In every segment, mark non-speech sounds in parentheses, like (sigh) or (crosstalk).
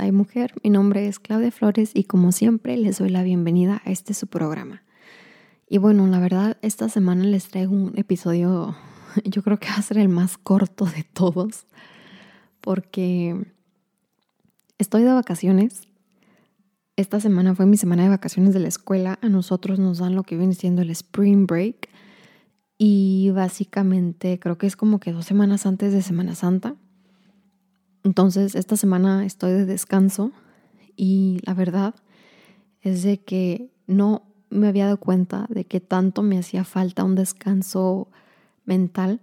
Hay Mujer. Mi nombre es Claudia Flores y como siempre les doy la bienvenida a este su programa. Y bueno, la verdad, esta semana les traigo un episodio, (laughs) yo creo que va a ser el más corto de todos, porque estoy de vacaciones. Esta semana fue mi semana de vacaciones de la escuela. A nosotros nos dan lo que viene siendo el Spring Break. Y básicamente creo que es como que dos semanas antes de Semana Santa. Entonces, esta semana estoy de descanso y la verdad es de que no me había dado cuenta de que tanto me hacía falta un descanso mental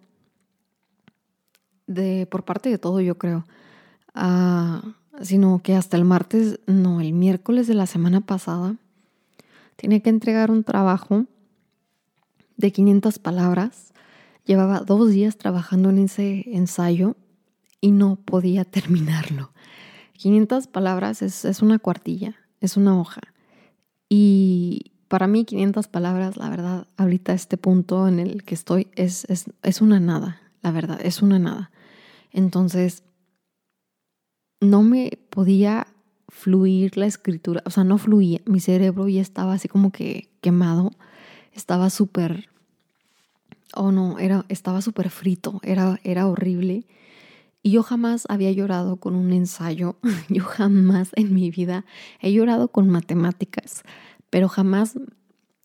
de por parte de todo, yo creo. Ah, sino que hasta el martes, no, el miércoles de la semana pasada, tenía que entregar un trabajo de 500 palabras. Llevaba dos días trabajando en ese ensayo y no podía terminarlo. 500 palabras es, una cuartilla, es una hoja. Y para mí 500 palabras, la verdad, ahorita este punto en el que estoy es, es, es una nada, la verdad, es una nada. Entonces, no me podía fluir la escritura, o sea, no fluía, mi cerebro ya estaba así como que quemado, estaba súper, oh no, era, estaba súper frito, era, era horrible y yo jamás había llorado con un ensayo, (laughs) yo jamás en mi vida he llorado con matemáticas, pero jamás,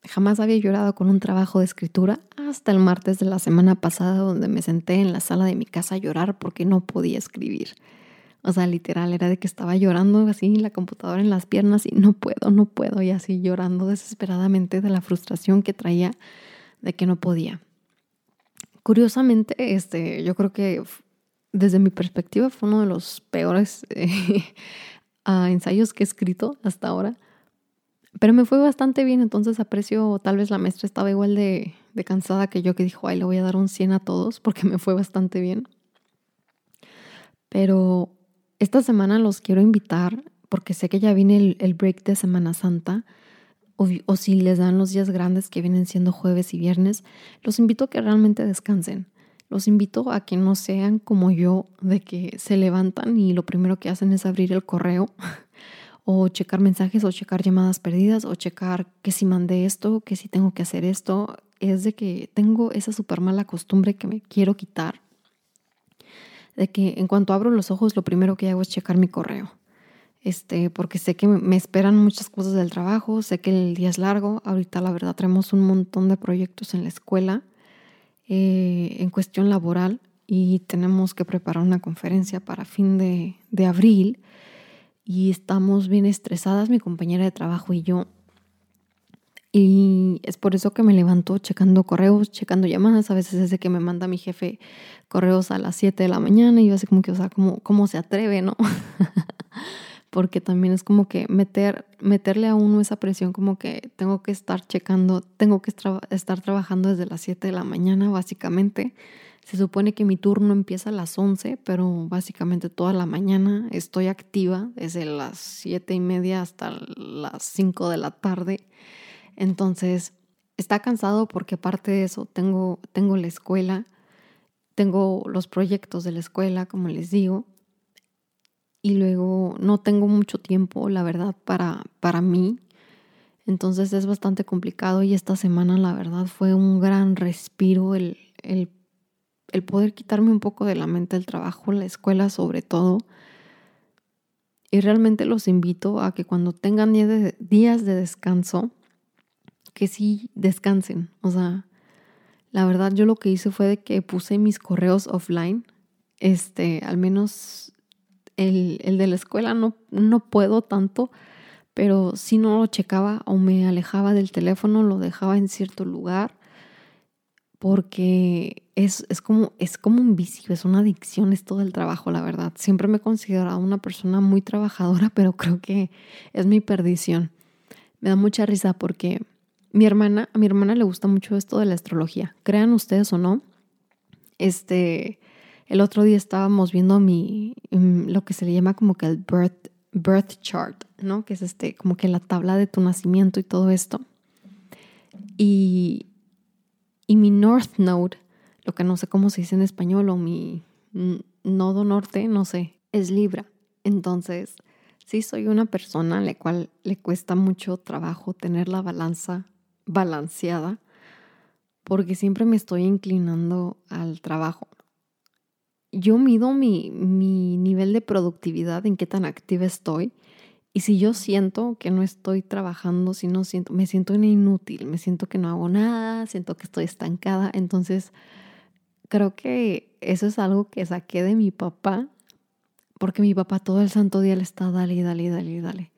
jamás había llorado con un trabajo de escritura hasta el martes de la semana pasada donde me senté en la sala de mi casa a llorar porque no podía escribir. O sea, literal, era de que estaba llorando así la computadora en las piernas y no puedo, no puedo, y así llorando desesperadamente de la frustración que traía de que no podía. Curiosamente, este, yo creo que desde mi perspectiva fue uno de los peores eh, (laughs) ensayos que he escrito hasta ahora. Pero me fue bastante bien, entonces aprecio, tal vez la maestra estaba igual de, cansada que yo que dijo, ay, le voy a dar un 100 a todos porque me fue bastante bien. Pero esta semana los quiero invitar porque sé que ya viene el, break de Semana Santa o, si les dan los días grandes que vienen siendo jueves y viernes, los invito a que realmente descansen. Los invito a que no sean como yo, de que se levantan y lo primero que hacen es abrir el correo (laughs) o checar mensajes o checar llamadas perdidas o checar que si mandé esto, que si tengo que hacer esto. Es de que tengo esa súper mala costumbre que me quiero quitar. De que en cuanto abro los ojos, lo primero que hago es checar mi correo. Este, porque sé que me esperan muchas cosas del trabajo, sé que el día es largo. Ahorita, la verdad, traemos un montón de proyectos en la escuela eh, en cuestión laboral y tenemos que preparar una conferencia para fin de, de abril y estamos bien estresadas, mi compañera de trabajo y yo. Y es por eso que me levanto checando correos, checando llamadas. A veces es de que me manda mi jefe correos a las 7 de la mañana y yo así como que, o sea, ¿cómo, cómo se atreve, no? (laughs) porque también es como que meter, meterle a uno esa presión como que tengo que estar checando, tengo que estar trabajando desde las 7 de la mañana básicamente. Se supone que mi turno empieza a las 11, pero básicamente toda la mañana estoy activa desde las 7 y media hasta las 5 de la tarde. Entonces, está cansado porque aparte de eso tengo, tengo la escuela, tengo los proyectos de la escuela, como les digo, y luego no tengo mucho tiempo, la verdad, para, para mí. Entonces es bastante complicado y esta semana, la verdad, fue un gran respiro el, el, el poder quitarme un poco de la mente el trabajo, la escuela sobre todo. Y realmente los invito a que cuando tengan días de descanso, que sí descansen. O sea, la verdad yo lo que hice fue de que puse mis correos offline. Este, al menos el, el de la escuela no, no puedo tanto, pero si no lo checaba o me alejaba del teléfono, lo dejaba en cierto lugar, porque es, es, como, es como un vicio, es una adicción esto del trabajo, la verdad. Siempre me he considerado una persona muy trabajadora, (laughs) pero creo que es mi perdición. Me da mucha risa porque mi hermana, a mi hermana le gusta mucho esto de la astrología. Crean ustedes o no, este, el otro día estábamos viendo mi, mm, lo que se le llama como que el birth, birth chart, ¿no? Que es este, como que la tabla de tu nacimiento y todo esto. Y, y mi North Node, lo que no sé cómo se dice en español, o mi nodo norte, no sé, es Libra. Entonces, sí soy una persona a la cual le cuesta mucho trabajo tener la balanza balanceada porque siempre me estoy inclinando al trabajo. Yo mido mi, mi nivel de productividad, en qué tan activa estoy. Y si yo siento que no estoy trabajando, si no siento, me siento inútil, me siento que no hago nada, siento que estoy estancada, entonces creo que eso es algo que saqué de mi papá, porque mi papá todo el santo día le está dale, dale, dale, dale.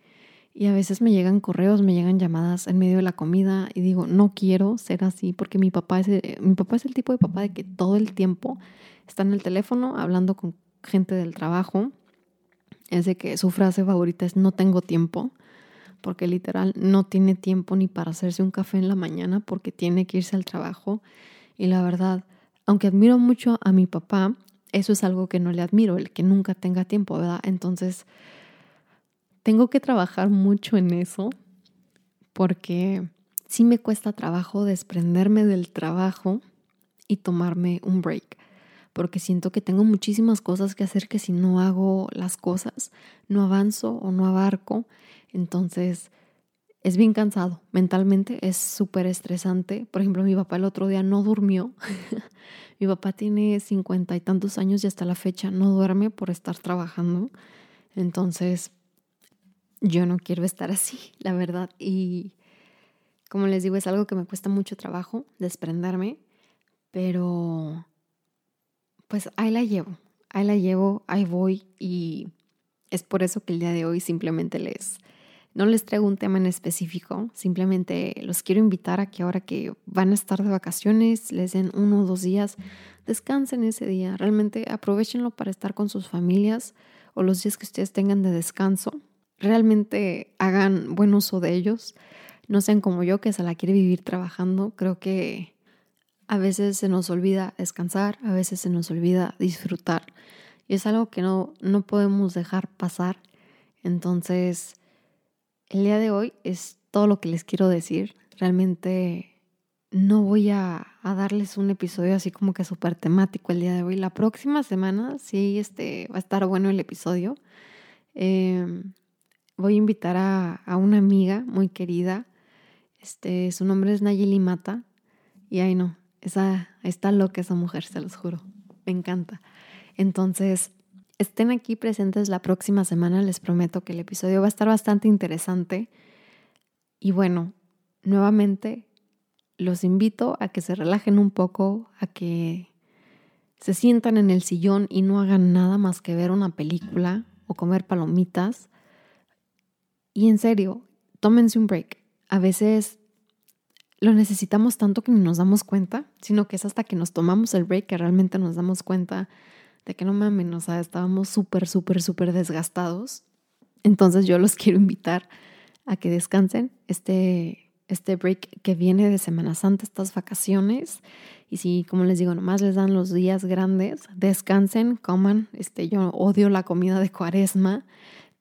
Y a veces me llegan correos, me llegan llamadas en medio de la comida y digo, no quiero ser así porque mi papá es, mi papá es el tipo de papá de que todo el tiempo está en el teléfono hablando con gente del trabajo. Es de que su frase favorita es no tengo tiempo, porque literal no tiene tiempo ni para hacerse un café en la mañana porque tiene que irse al trabajo. Y la verdad, aunque admiro mucho a mi papá, eso es algo que no le admiro, el que nunca tenga tiempo, ¿verdad? Entonces, tengo que trabajar mucho en eso porque sí me cuesta trabajo desprenderme del trabajo y tomarme un break, porque siento que tengo muchísimas cosas que hacer que si no hago las cosas, no avanzo o no abarco. Entonces, es bien cansado. Mentalmente es súper estresante. Por ejemplo, mi papá el otro día no durmió. (laughs) mi papá tiene cincuenta y tantos años y hasta la fecha no duerme por estar trabajando. Entonces, yo no quiero estar así, (laughs) la verdad. Y como les digo, es algo que me cuesta mucho trabajo desprenderme, pero pues ahí la llevo, ahí la llevo, ahí voy y es por eso que el día de hoy simplemente les no les traigo un tema en específico, simplemente los quiero invitar a que ahora que van a estar de vacaciones, les den uno o dos días, descansen ese día, realmente aprovechenlo para estar con sus familias o los días que ustedes tengan de descanso, realmente hagan buen uso de ellos, no sean como yo que se la quiere vivir trabajando, creo que a veces se nos olvida descansar, a veces se nos olvida disfrutar y es algo que no, no podemos dejar pasar, entonces el día de hoy es todo lo que les quiero decir. Realmente no voy a, darles un episodio así como que súper temático el día de hoy. La próxima semana sí este, va a estar bueno el episodio. Em, voy a invitar a, una amiga muy querida. Este, su nombre es Nayeli Mata. Y ahí no, esa, está loca esa mujer, se los juro. Me encanta. Entonces, estén aquí presentes la próxima semana. Les prometo que el episodio va a estar bastante interesante. Y bueno, nuevamente los invito a que se relajen un poco, a que se sientan en el sillón y no hagan nada más que ver una película o comer palomitas. Y en serio, tómense un break. A veces lo necesitamos tanto que ni nos damos cuenta, sino que es hasta que nos tomamos el break que realmente nos damos cuenta de que no mamen, o estábamos súper, súper, súper desgastados. Entonces yo los (laughs) quiero invitar a que descansen este, este break que viene de Semana Santa, estas vacaciones. Y si, como les digo, nomás les dan los días grandes, descansen, coman. Este, yo odio la comida de cuaresma,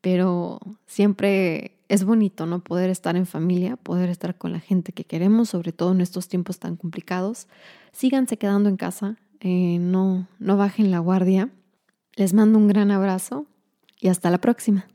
pero siempre es bonito, ¿no? Poder estar en familia, poder estar con la gente que queremos, sobre todo en estos tiempos tan complicados. Síganse quedando en casa, eh, no, no bajen la guardia. Les mando un gran abrazo y hasta la próxima.